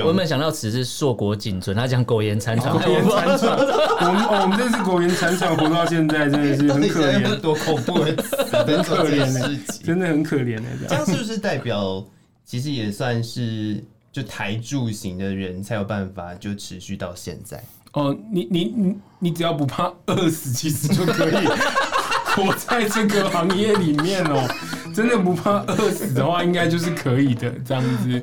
我原本想到此是硕果仅存，他讲苟延残喘，苟延残喘。我们哦，我们真是苟延残喘，活到现在真的是很可怜，多恐怖很可怜的，真的很可怜的。这样是不是代表，其实也算是就台柱型的人才有办法就持续到现在？哦，你你你你只要不怕饿死，其实就可以活在这个行业里面哦。真的不怕饿死的话，应该就是可以的，这样子。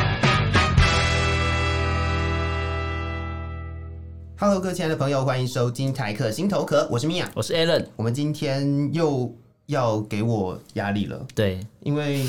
Hello，各位亲爱的朋友，欢迎收听台客心头壳，我是米娅，我是 Allen，我们今天又要给我压力了，对，因为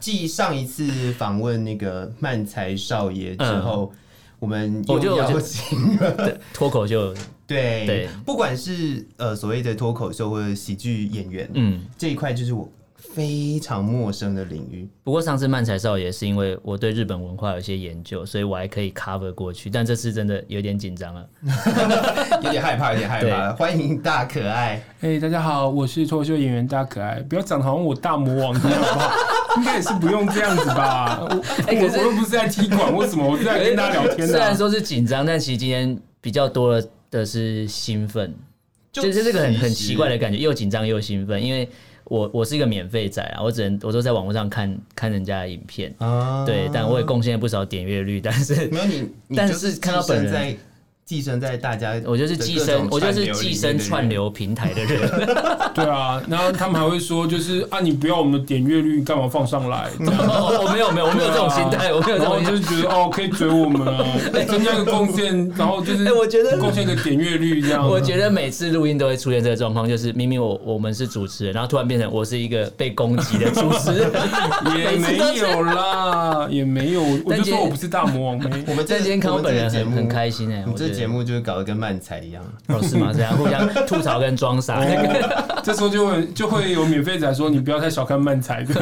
继上一次访问那个漫才少爷之后，嗯、我们又邀请 脱口秀，对，对。不管是呃所谓的脱口秀或者喜剧演员，嗯，这一块就是我。非常陌生的领域。不过上次漫才少爷是因为我对日本文化有些研究，所以我还可以 cover 过去。但这次真的有点紧张了，有点害怕，有点害怕。欢迎大可爱。哎、欸，大家好，我是脱口秀演员大可爱。不要长得好像我大魔王一样，好不好？应该也是不用这样子吧？我、我又不是在踢馆，为什么我是在跟大家聊天呢？虽然说是紧张，但其实今天比较多的是兴奋，就是这个很很奇怪的感觉，又紧张又兴奋，因为。我我是一个免费仔啊，我只能我都在网络上看看人家的影片，啊、对，但我也贡献了不少点阅率，但是没有你，你但是看到本人。寄生在大家，我就是寄生，我就是寄生串流平台的人。对啊，然后他们还会说，就是啊，你不要我们的点阅率，干嘛放上来？我没有没有，我没有这种心态，我没有这种，就是觉得哦，可以追我们啊，增加一个贡献，然后就是，我觉得贡献一个点阅率这样。我觉得每次录音都会出现这个状况，就是明明我我们是主持人，然后突然变成我是一个被攻击的主持人，也没有啦，也没有，我就说我不是大魔王。我们今天看我本人很很开心哎，我节目就是搞得跟漫才一样，哦，是吗？这样互相吐槽跟装傻，那 个这时候就会就会有免费仔说，你不要太小看漫才。的。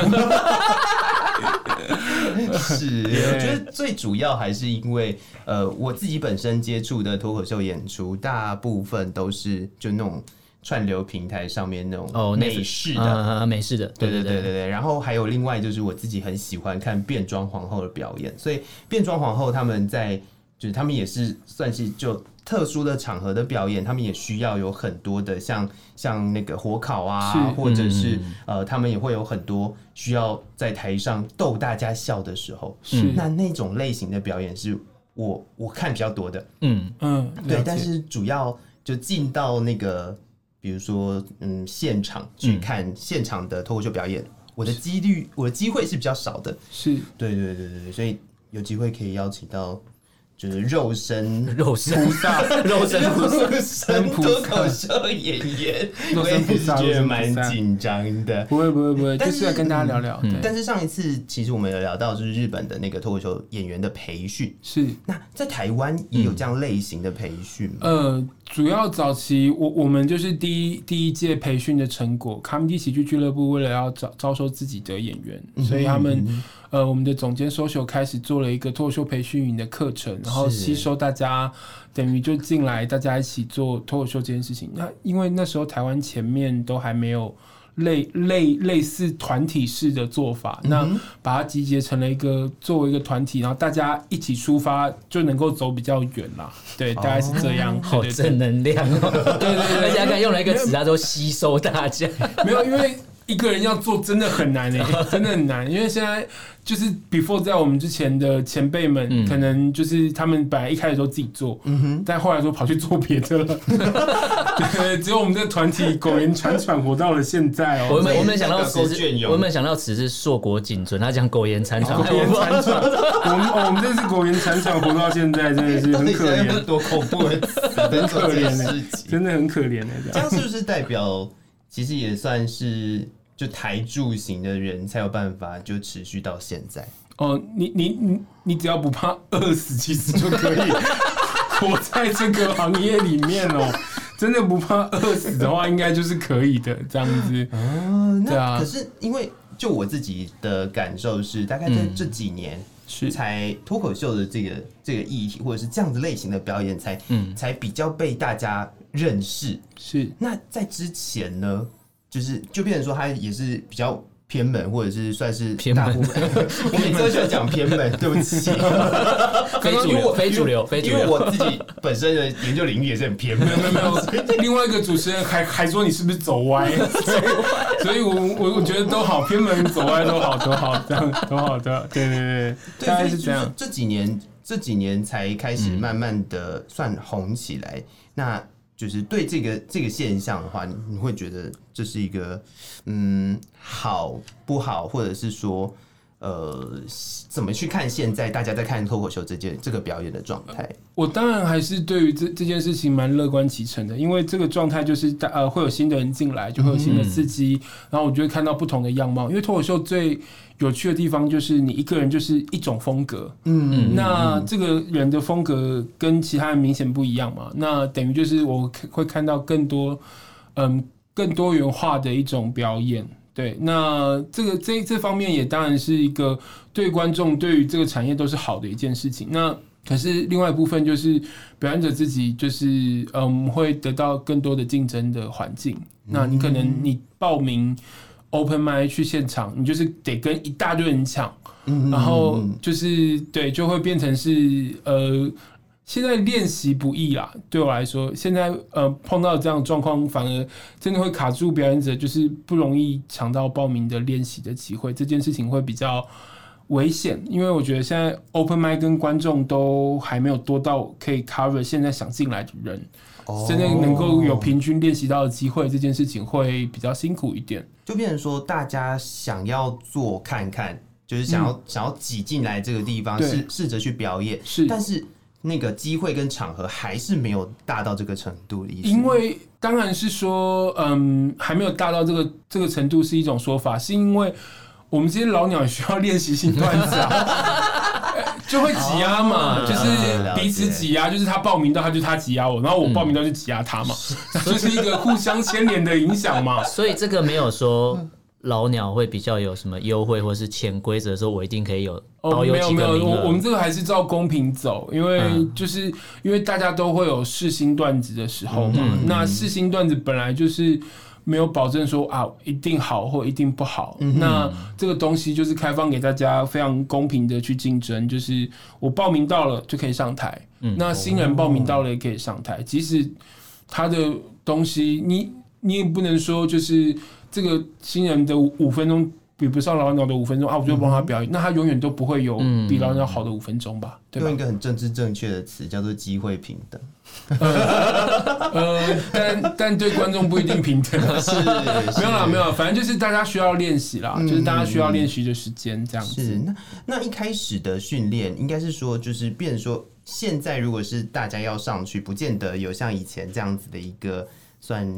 是，我觉得最主要还是因为呃，我自己本身接触的脱口秀演出，大部分都是就那种串流平台上面那种哦美式的。美式的，对对。对对对。然后还有另外就是我自己很喜欢看变装皇后的表演，所以变装皇后他们在就是他们也是算是就。特殊的场合的表演，他们也需要有很多的像像那个火烤啊，或者是、嗯、呃，他们也会有很多需要在台上逗大家笑的时候。是那那种类型的表演是我我看比较多的。嗯嗯，对。但是主要就进到那个，比如说嗯，现场去看现场的脱口秀表演，嗯、我的几率我的机会是比较少的。是对对对对，所以有机会可以邀请到。就是肉身 肉身菩萨，肉身菩萨肉身脱口秀演员，我也是觉得蛮紧张的。不会不会不会，就是要跟大家聊聊。但是上一次其实我们有聊到，就是日本的那个脱口秀演员的培训。是那在台湾也有这样类型的培训吗？呃，主要早期我我们就是第一第一届培训的成果，卡米蒂喜剧俱乐部为了要招招收自己的演员，所以他们。呃，我们的总监 social 开始做了一个脱口秀培训营的课程，然后吸收大家，等于就进来，大家一起做脱口秀这件事情。那因为那时候台湾前面都还没有类类类似团体式的做法，嗯、那把它集结成了一个作为一个团体，然后大家一起出发，就能够走比较远啦。对，大概是这样。好正能量哦！对对对，而且还敢用了一个词，他说吸收大家。没有，因为一个人要做真的很难诶、欸，真的很难，因为现在。就是 before 在我们之前的前辈们，嗯、可能就是他们本来一开始都自己做，嗯、哼但后来说跑去做别的了。对，只有我们这个团体苟延残喘活到了现在哦、喔。我们我们想到此是，我们想到此是硕果仅存，他讲苟延残喘，苟延残喘。我们哦，我们真是苟延残喘活到现在，真的是很可怜，多恐怖的，很可怜的，真的很可怜的。这样是不是代表，其实也算是？就台柱型的人才有办法就持续到现在哦，你你你你只要不怕饿死，其实就可以活在这个行业里面哦。真的不怕饿死的话，应该就是可以的这样子。哦，对啊那可是因为就我自己的感受是，大概在这几年。是。才脱口秀的这个这个议题，或者是这样子类型的表演才，才嗯，才比较被大家认识。是。那在之前呢，就是就变成说，他也是比较偏门，或者是算是大部分。我每次都喜欢讲偏门，对不起。非主流，非主流，非主流。因为我自己本身的研究领域也是很偏门。没有没有。另外一个主持人还还说你是不是走歪？所以我我我觉得都好，偏门走歪都好，都好，这样都好的。对对对，大概是这样。这几年这几年才开始慢慢的算红起来。那就是对这个这个现象的话，你会觉得这是一个嗯好不好，或者是说呃怎么去看现在大家在看脱口秀这件这个表演的状态？我当然还是对于这这件事情蛮乐观其成的，因为这个状态就是大呃会有新的人进来，就会有新的刺激，嗯、然后我就会看到不同的样貌。因为脱口秀最有趣的地方就是你一个人就是一种风格，嗯，那这个人的风格跟其他人明显不一样嘛，那等于就是我会看到更多，嗯，更多元化的一种表演，对，那这个这这方面也当然是一个对观众对于这个产业都是好的一件事情。那可是另外一部分就是表演者自己就是嗯会得到更多的竞争的环境，那你可能你报名。Open mic 去现场，你就是得跟一大堆人抢，然后就是对，就会变成是呃，现在练习不易啦。对我来说，现在呃碰到这样的状况，反而真的会卡住表演者，就是不容易抢到报名的练习的机会。这件事情会比较危险，因为我觉得现在 Open mic 跟观众都还没有多到可以 cover 现在想进来的人，真的能够有平均练习到的机会，这件事情会比较辛苦一点。就变成说，大家想要做看看，就是想要、嗯、想要挤进来这个地方，试试着去表演，是，但是那个机会跟场合还是没有大到这个程度的意思。因为当然是说，嗯，还没有大到这个这个程度是一种说法，是因为我们这些老鸟需要练习新段子啊，就会挤压嘛，哦、就是彼此挤压，就是他报名到他就他挤压我，然后我报名到就挤压他嘛，嗯、就是一个互相牵连的影响嘛。所以这个没有说老鸟会比较有什么优惠，或是潜规则说我一定可以有哦，没有没有，我我们这个还是照公平走，因为就是因为大家都会有试新段子的时候嘛，嗯、那试新段子本来就是。没有保证说啊一定好或一定不好，嗯、那这个东西就是开放给大家非常公平的去竞争，就是我报名到了就可以上台，嗯、那新人报名到了也可以上台，哦、即使他的东西你你也不能说就是这个新人的五分钟。比不上老鸟的五分钟啊，我就帮他表演，嗯、那他永远都不会有比老鸟好的五分钟吧？对吧？用一个很政治正确的词叫做机会平等。呃，呃但但对观众不一定平等。是，是 没有啦，没有，反正就是大家需要练习啦，嗯、就是大家需要练习的时间这样子。是，那那一开始的训练应该是说，就是变成说，现在如果是大家要上去，不见得有像以前这样子的一个算。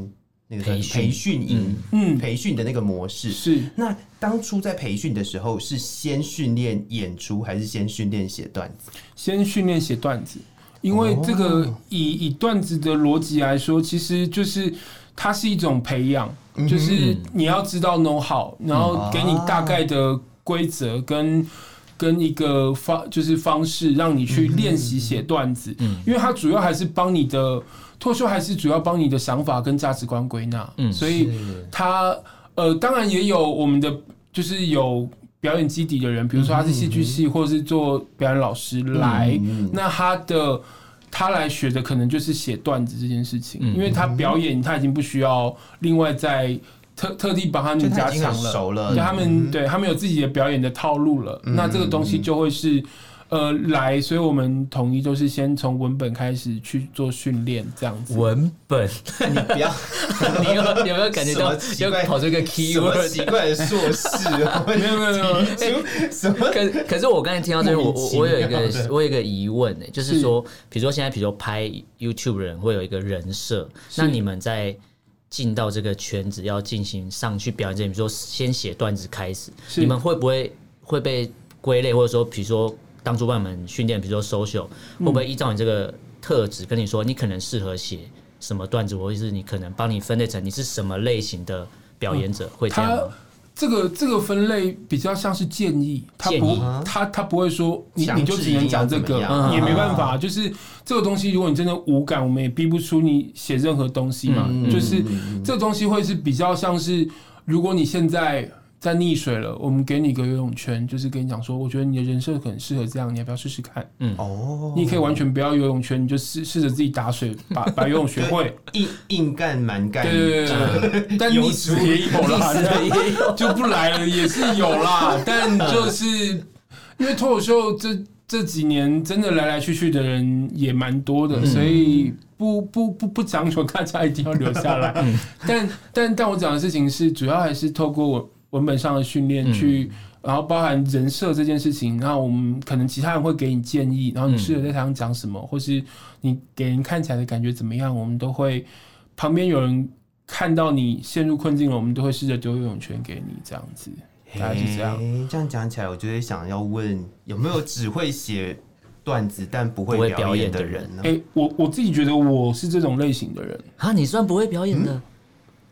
那个培培训营，嗯，培训的那个模式。是。那当初在培训的时候，是先训练演出，还是先训练写段子？先训练写段子，因为这个以以段子的逻辑来说，其实就是它是一种培养，就是你要知道 know how，然后给你大概的规则跟跟一个方就是方式，让你去练习写段子。嗯，因为它主要还是帮你的。脱秀还是主要帮你的想法跟价值观归纳，嗯，所以他呃，当然也有我们的就是有表演基底的人，比如说他是戏剧系或者是做表演老师来，那他的他来学的可能就是写段子这件事情，因为他表演他已经不需要另外再特特地帮他们加强了，对他们对他们有自己的表演的套路了，那这个东西就会是。呃，来，所以我们统一就是先从文本开始去做训练，这样子。文本，你不要，你有有没有感觉到要跑出个 keyword 奇怪的硕士？没有没有没有，什么？可可是我刚才听到这，我我我有一个我有一个疑问呢，就是说，比如说现在，比如说拍 YouTube 的人会有一个人设，那你们在进到这个圈子要进行上去表演，比如说先写段子开始，你们会不会会被归类，或者说，比如说？当主办们训练，比如说 social，会不会依照你这个特质跟你说，你可能适合写什么段子，或者是你可能帮你分类成你是什么类型的表演者，会这样吗？这个这个分类比较像是建议，他不议他他不会说你你就只能讲这个，也没办法，就是这个东西，如果你真的无感，我们也逼不出你写任何东西嘛。嗯、就是这个东西会是比较像是，如果你现在。在溺水了，我们给你个游泳圈，就是跟你讲说，我觉得你的人设很适合这样，你要不要试试看？嗯，哦，你可以完全不要游泳圈，你就试试着自己打水，把 把游泳学会。硬硬干蛮干，对对对，但溺水也有啦，就不来了也是有啦。但就是因为脱口秀这这几年真的来来去去的人也蛮多的，所以不不不不强求大家一定要留下来。但但但我讲的事情是，主要还是透过我。文本上的训练去，然后包含人设这件事情，然后我们可能其他人会给你建议，然后你试着在台上讲什么，或是你给人看起来的感觉怎么样，我们都会旁边有人看到你陷入困境了，我们都会试着丢游泳圈给你，这样子，大概是这样。这样讲起来，我就会想要问，有没有只会写段子但不会表演的人呢？哎，我我自己觉得我是这种类型的人。啊，你算不会表演的。嗯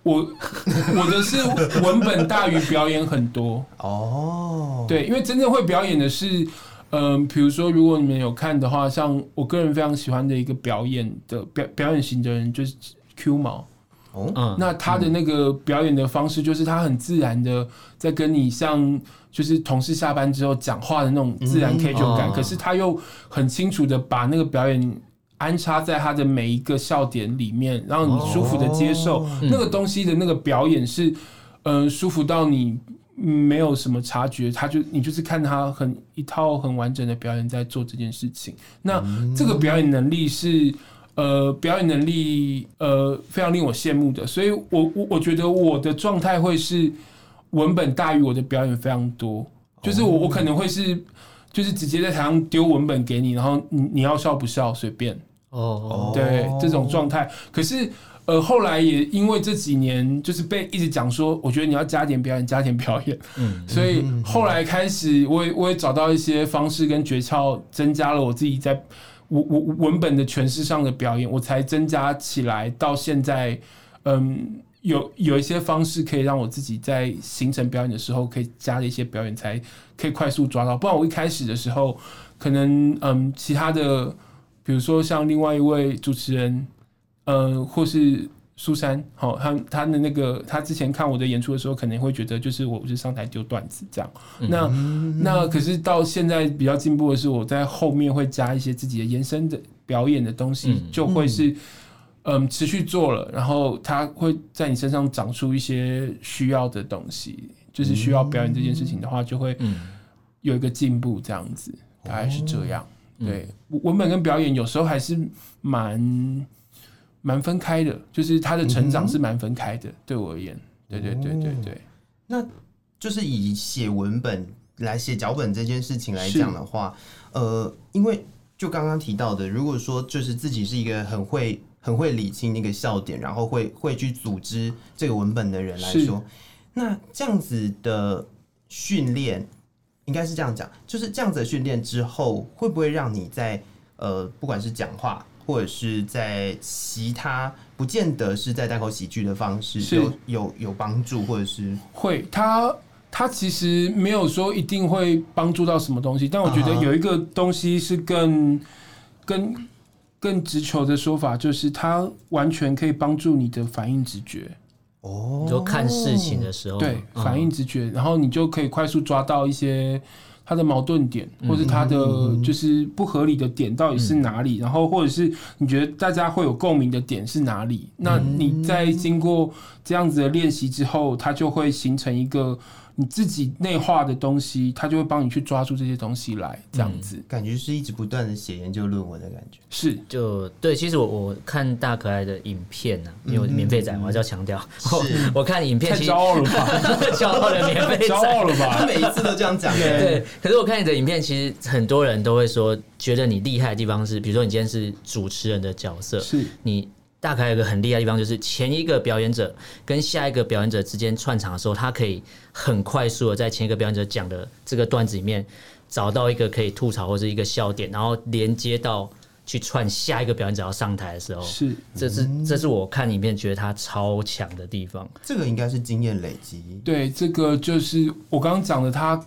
我我的是文本大于表演很多哦，对，因为真正会表演的是，嗯，比如说如果你们有看的话，像我个人非常喜欢的一个表演的表表演型的人就是 Q 毛。哦，那他的那个表演的方式就是他很自然的在跟你像就是同事下班之后讲话的那种自然 casual 感，可是他又很清楚的把那个表演。安插在他的每一个笑点里面，让你舒服的接受那个东西的那个表演是，嗯，舒服到你没有什么察觉，他就你就是看他很一套很完整的表演在做这件事情。那这个表演能力是，呃，表演能力呃非常令我羡慕的。所以我我我觉得我的状态会是文本大于我的表演非常多，就是我我可能会是。就是直接在台上丢文本给你，然后你你要笑不笑随便哦，对这种状态。可是呃后来也因为这几年就是被一直讲说，我觉得你要加点表演，加点表演。嗯，所以后来开始我也我也找到一些方式跟诀窍，增加了我自己在文文文本的诠释上的表演，我才增加起来到现在，嗯。有有一些方式可以让我自己在形成表演的时候，可以加了一些表演，才可以快速抓到。不然我一开始的时候，可能嗯，其他的，比如说像另外一位主持人，呃，或是苏珊，好，他他的那个，他之前看我的演出的时候，可能会觉得就是我是上台丢段子这样。那那可是到现在比较进步的是，我在后面会加一些自己的延伸的表演的东西，就会是。嗯，持续做了，然后它会在你身上长出一些需要的东西，就是需要表演这件事情的话，就会有一个进步，这样子，大概是这样。对，文本跟表演有时候还是蛮蛮分开的，就是他的成长是蛮分开的，对我而言。对对对对对，那就是以写文本来写脚本这件事情来讲的话，呃，因为就刚刚提到的，如果说就是自己是一个很会。很会理清那个笑点，然后会会去组织这个文本的人来说，那这样子的训练应该是这样讲，就是这样子的训练之后，会不会让你在呃，不管是讲话或者是在其他不见得是在单口喜剧的方式有，有有有帮助，或者是会？他他其实没有说一定会帮助到什么东西，但我觉得有一个东西是更更。更直球的说法就是，它完全可以帮助你的反应直觉。哦，就看事情的时候，对反应直觉，然后你就可以快速抓到一些它的矛盾点，或是它的就是不合理的点到底是哪里，然后或者是你觉得大家会有共鸣的点是哪里？那你在经过这样子的练习之后，它就会形成一个。你自己内化的东西，他就会帮你去抓住这些东西来，这样子、嗯、感觉是一直不断的写研究论文的感觉。是，就对。其实我我看大可爱的影片呢、啊，因为我免费仔，我还是要强调，我看影片其实骄傲了吧，骄傲的免费仔，骄傲了吧？他每一次都这样讲。对，可是我看你的影片，其实很多人都会说，觉得你厉害的地方是，比如说你今天是主持人的角色，是你。大概有一个很厉害的地方，就是前一个表演者跟下一个表演者之间串场的时候，他可以很快速的在前一个表演者讲的这个段子里面找到一个可以吐槽或者一个笑点，然后连接到去串下一个表演者要上台的时候，是，这是这是我看里面觉得他超强的地方。这个应该是经验累积。对，这个就是我刚刚讲的，他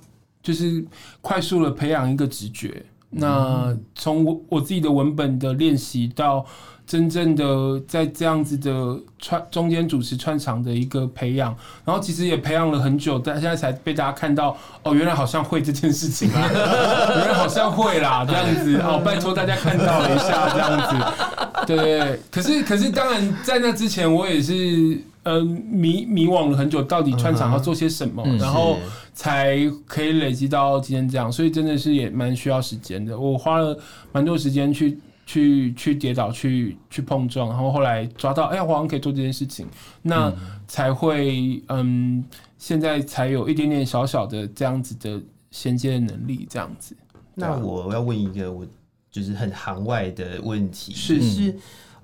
就是快速的培养一个直觉。那从我我自己的文本的练习到。真正的在这样子的串中间主持串场的一个培养，然后其实也培养了很久，但现在才被大家看到哦，原来好像会这件事情啊，原来好像会啦，这样子哦，拜托大家看到了一下这样子，对。可是可是当然在那之前我也是迷迷惘了很久，到底串场要做些什么，然后才可以累积到今天这样，所以真的是也蛮需要时间的，我花了蛮多时间去。去去跌倒，去去碰撞，然后后来抓到，哎呀，我好像可以做这件事情，那才会嗯，现在才有一点点小小的这样子的衔接的能力，这样子。那我要问一个我就是很行外的问题，是是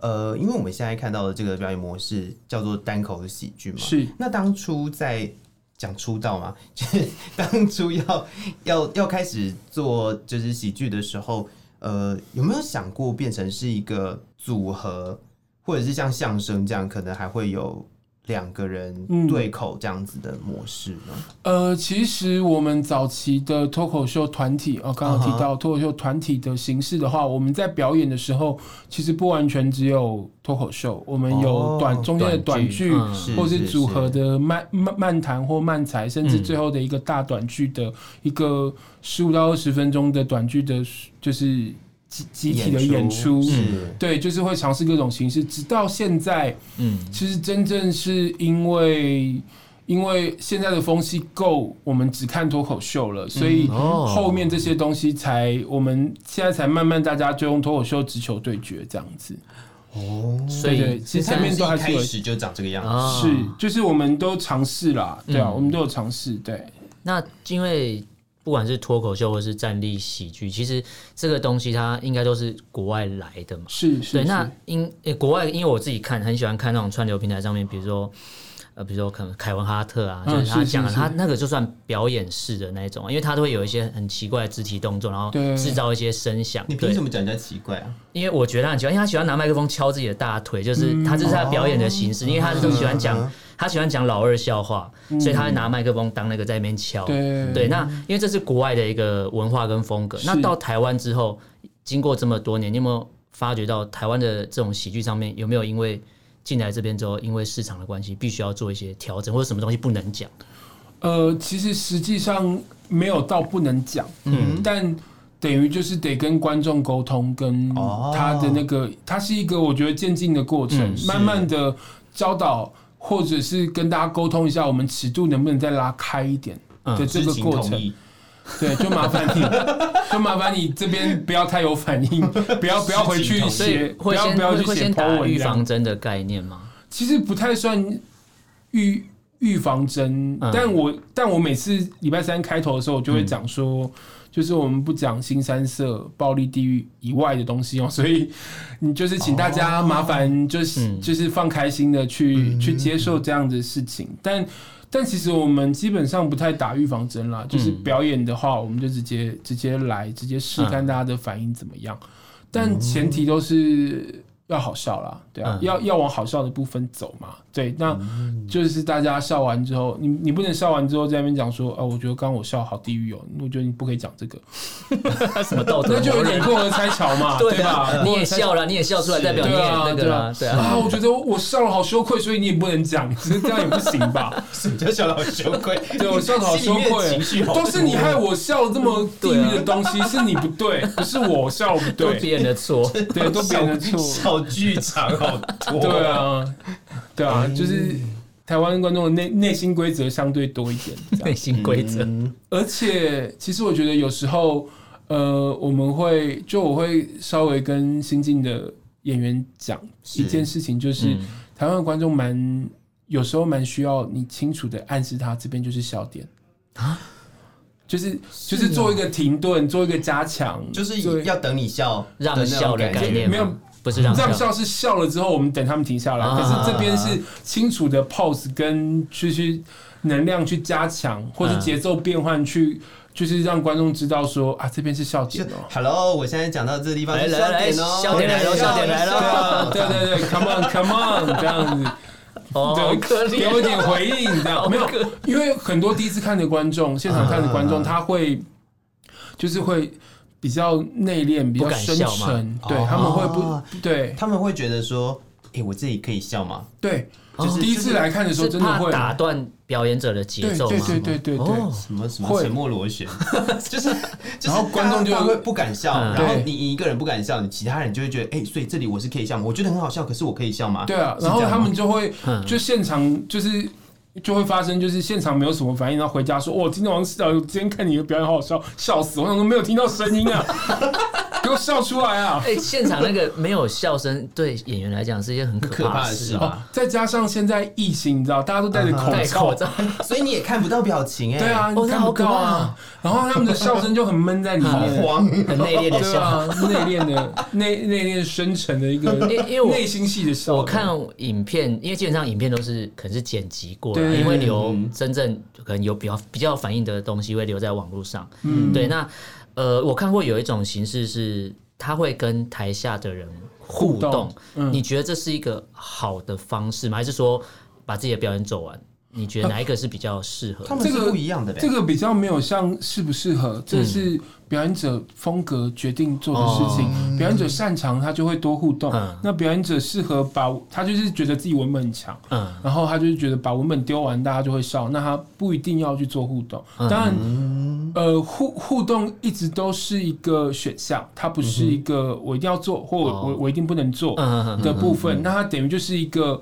呃，因为我们现在看到的这个表演模式叫做单口的喜剧嘛，是。那当初在讲出道嘛，就是当初要要要开始做就是喜剧的时候。呃，有没有想过变成是一个组合，或者是像相声这样，可能还会有两个人对口这样子的模式呢？嗯、呃，其实我们早期的脱口秀团体，哦，刚刚提到脱口秀团体的形式的话，我们在表演的时候，其实不完全只有脱口秀，我们有短中间的短剧，或是组合的漫漫漫谈或漫才，甚至最后的一个大短剧的一个十五到二十分钟的短剧的，就是。集集体的演出，对，就是会尝试各种形式，直到现在。嗯，其实真正是因为，因为现在的风气够，我们只看脱口秀了，所以后面这些东西才，我们现在才慢慢大家就用脱口秀直球对决这样子。哦，所以其实前面都还是有开始就长这个样子，是，就是我们都尝试啦，对啊，我们都有尝试，对。那因为。不管是脱口秀或是站立喜剧，其实这个东西它应该都是国外来的嘛。是是，对，那因诶国外，因为我自己看很喜欢看那种串流平台上面，比如说呃，比如说可能凯文哈特啊，就是他讲的，他那个就算表演式的那种，因为他都会有一些很奇怪的肢体动作，然后制造一些声响。你凭什么讲人家奇怪啊？因为我觉得他很奇怪，因为他喜欢拿麦克风敲自己的大腿，就是他这是他表演的形式，因为他都喜欢讲。他喜欢讲老二笑话，所以他会拿麦克风当那个在那边敲。对，对，那因为这是国外的一个文化跟风格。那到台湾之后，经过这么多年，你有没有发觉到台湾的这种喜剧上面有没有因为进来这边之后，因为市场的关系，必须要做一些调整，或者什么东西不能讲？呃，其实实际上没有到不能讲，嗯，但等于就是得跟观众沟通，跟他的那个，它是一个我觉得渐进的过程，慢慢的教导。或者是跟大家沟通一下，我们尺度能不能再拉开一点的这个过程？嗯、对，就麻烦你，就麻烦你这边不要太有反应，不要不要回去写，不要不要去写打预防针的概念吗？其实不太算预预防针，但我但我每次礼拜三开头的时候，我就会讲说。嗯就是我们不讲新三色、暴力、地狱以外的东西哦，所以你就是请大家麻烦，就是就是放开心的去去接受这样的事情。但但其实我们基本上不太打预防针啦，就是表演的话，我们就直接直接来，直接试看大家的反应怎么样。但前提都是要好笑啦，对啊，要要往好笑的部分走嘛。对，那就是大家笑完之后，你你不能笑完之后在那边讲说，哦，我觉得刚刚我笑好地狱哦，我觉得你不可以讲这个，什么道德？那就有点过河拆桥嘛，对吧？你也笑了，你也笑出来，代表你也那个了，对啊。啊，我觉得我笑了好羞愧，所以你也不能讲，这样也不行吧？什么叫笑了好羞愧？对，我笑的好羞愧，都是你害我笑了这么地狱的东西，是你不对，不是我笑不对，都别人的错，对，都别人的错，小剧场好多，对啊。对啊，就是台湾观众的内内心规则相对多一点，内心规则。而且，其实我觉得有时候，呃，我们会就我会稍微跟新进的演员讲一件事情，就是台湾的观众蛮有时候蛮需要你清楚的暗示他这边就是笑点。啊，就是就是做一个停顿，做一个加强，就是要等你笑，让笑的概念没有。不是让笑是笑了之后，我们等他们停下来。可是这边是清楚的 pose 跟去去能量去加强，或是节奏变换去就是让观众知道说啊，这边是笑点哦、喔。Hello，我现在讲到这个地方是笑点哦，笑点来了，笑点来了，对对对，Come on，Come on，这样子。哦，给我一点回应，这样。没有，因为很多第一次看的观众，现场看的观众，他会就是会比较内敛，比较深沉，对，他们会不对，他们会觉得说，哎，我这里可以笑吗？对。就是第一次来看的时候，真的会。打断表演者的节奏吗？对对对对对，什么什么沉默螺旋，就是，然后观众就会不敢笑，然后你一个人不敢笑，你其他人就会觉得，哎，所以这里我是可以笑吗？我觉得很好笑，可是我可以笑吗？对啊，然后他们就会就现场就是就会发生，就是现场没有什么反应，然后回家说，哦，今天晚上今天看你的表演好好笑，笑死我，想说没有听到声音啊。给我笑出来啊！哎，现场那个没有笑声，对演员来讲是一件很可怕的事吧？再加上现在疫情，你知道，大家都戴着口罩，所以你也看不到表情哎。对啊，你看不到啊。然后他们的笑声就很闷在里面，慌，很内敛的笑，内敛的内内敛深沉的一个，因为内心戏的笑。我看影片，因为基本上影片都是可能是剪辑过的，因为留真正可能有比较比较反应的东西会留在网络上。嗯，对，那。呃，我看过有一种形式是，他会跟台下的人互动。互动嗯、你觉得这是一个好的方式吗？还是说把自己的表演走完？你觉得哪一个是比较适合？他们是不一样的。这个比较没有像适不适合，这是表演者风格决定做的事情。嗯、表演者擅长，他就会多互动。嗯、那表演者适合把，他就是觉得自己文本很强，嗯、然后他就是觉得把文本丢完，大家就会笑。那他不一定要去做互动。当然，嗯、呃，互互动一直都是一个选项，它不是一个我一定要做或我我一定不能做的部分。那它等于就是一个。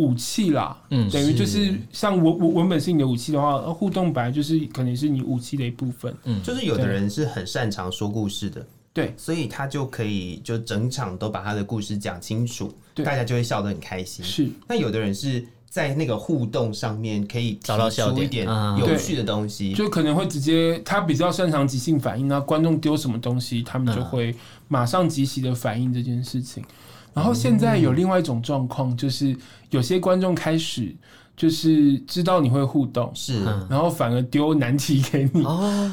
武器啦，嗯，等于就是像文文文本是你的武器的话，互动本来就是可能是你武器的一部分。嗯，就是有的人是很擅长说故事的，对，所以他就可以就整场都把他的故事讲清楚，对，大家就会笑得很开心。是，那有的人是在那个互动上面可以找到笑点，一点有趣的东西，就可能会直接他比较擅长即兴反应，那观众丢什么东西，他们就会马上即时的反应这件事情。然后现在有另外一种状况，就是有些观众开始就是知道你会互动，是，然后反而丢难题给你。哦，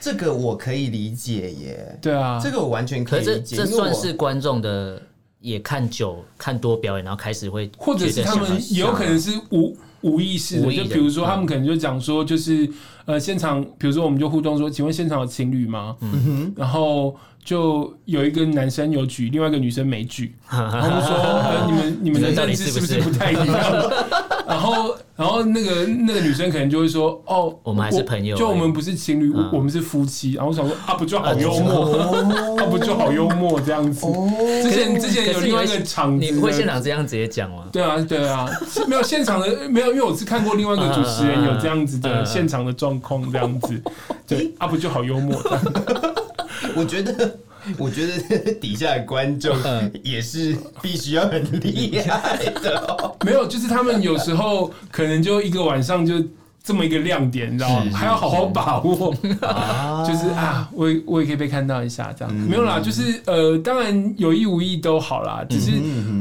这个我可以理解耶。对啊，这个我完全可以理解。这算是观众的也看久看多表演，然后开始会，或者是他们也有可能是无无意识的，就比如说他们可能就讲说，就是呃现场，比如说我们就互动说，请问现场有情侣吗？嗯哼，然后。就有一个男生有举，另外一个女生没举，然后就说：“呃、你们你们的认知是不是不太一样？” 然后然后那个那个女生可能就会说：“哦，我们还是朋友，就我们不是情侣，嗯、我们是夫妻。”然后我想说：“啊，不就好幽默？啊，不就好幽默这样子？”之前之前有另外一个场子，你会现场这样直接讲吗？对啊对啊，没有现场的没有，因为我是看过另外一个主持人有这样子的现场的状况，这样子，对啊，不就好幽默？我觉得，我觉得 底下的观众也是必须要很厉害的哦。没有，就是他们有时候可能就一个晚上就。这么一个亮点，你知道吗？还要好好把握，就是啊，我我也可以被看到一下，这样没有啦，就是呃，当然有意无意都好啦。只是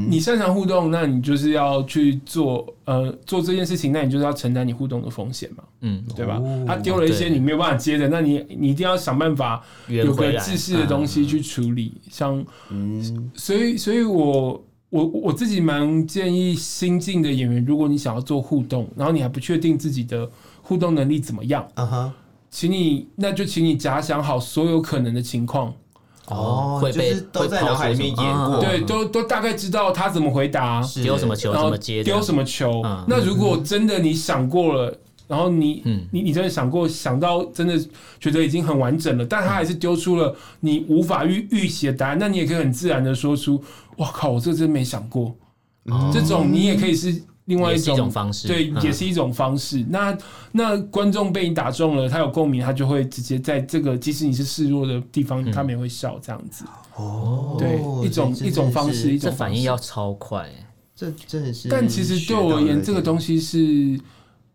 你擅长互动，那你就是要去做呃做这件事情，那你就是要承担你互动的风险嘛，嗯，对吧？他丢了一些你没有办法接的，那你你一定要想办法有个自私的东西去处理。像，所以所以我。我我自己蛮建议新进的演员，如果你想要做互动，然后你还不确定自己的互动能力怎么样，啊哈、uh，huh. 请你那就请你假想好所有可能的情况，哦，会被都在脑海里面演过，对，都都大概知道他怎么回答，丢什么球，怎么接，丢什么球。那如果真的你想过了。然后你，嗯、你你真的想过想到真的觉得已经很完整了，但他还是丢出了你无法预预期的答案，那你也可以很自然的说出：“哇靠，我这真没想过。嗯”这种你也可以是另外一种，方式，对，也是一种方式。嗯、那那观众被你打中了，他有共鸣，他就会直接在这个即使你是示弱的地方，他们也会笑这样子。哦，对，一种一种方式，一种反应要超快，这真的是。但其实对我而言，这个东西是。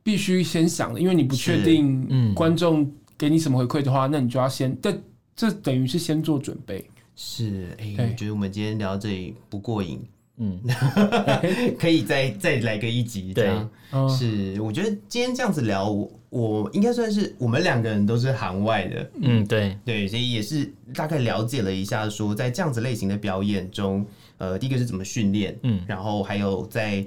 必须先想的，因为你不确定观众给你什么回馈的话，嗯、那你就要先，但这等于是先做准备。是，哎、欸，我觉得我们今天聊到这里不过瘾，嗯，可以再再来个一集这样。对嗯是，我觉得今天这样子聊，我我应该算是我们两个人都是行外的，嗯，对，对，所以也是大概了解了一下，说在这样子类型的表演中，呃，第一个是怎么训练，嗯，然后还有在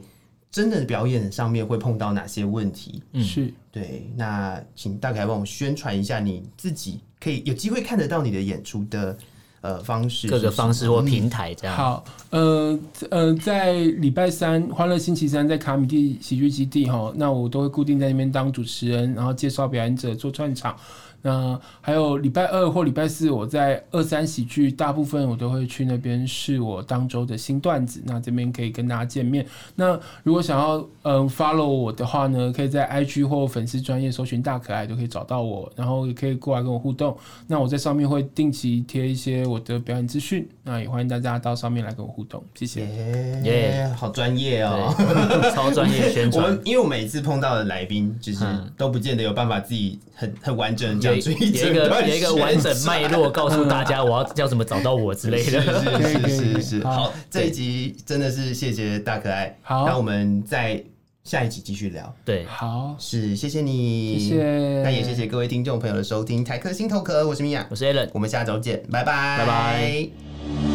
真的表演上面会碰到哪些问题，嗯。是。对，那请大概帮我宣传一下你自己可以有机会看得到你的演出的呃方式，各个方式或平台这样。好，呃呃，在礼拜三欢乐星期三在卡米蒂喜剧基地哈，那我都会固定在那边当主持人，然后介绍表演者做串场。那还有礼拜二或礼拜四，我在二三喜剧，大部分我都会去那边试我当周的新段子。那这边可以跟大家见面。那如果想要嗯、呃、follow 我的话呢，可以在 IG 或粉丝专业搜寻大可爱，都可以找到我。然后也可以过来跟我互动。那我在上面会定期贴一些我的表演资讯。那也欢迎大家到上面来跟我互动。谢谢。耶、yeah，好专业哦，超专业宣传。我们因为我每次碰到的来宾，就是都不见得有办法自己很很完整的一个有一个完整脉络，告诉大家我要 要怎么找到我之类的。是是是是是。好，这一集真的是谢谢大可爱。好，那我们再下一集继续聊。对，好，是谢谢你，谢谢。那也谢谢各位听众朋友的收听，台客心头壳，我是米娅，我是 Allen，我们下周见，拜拜，拜拜。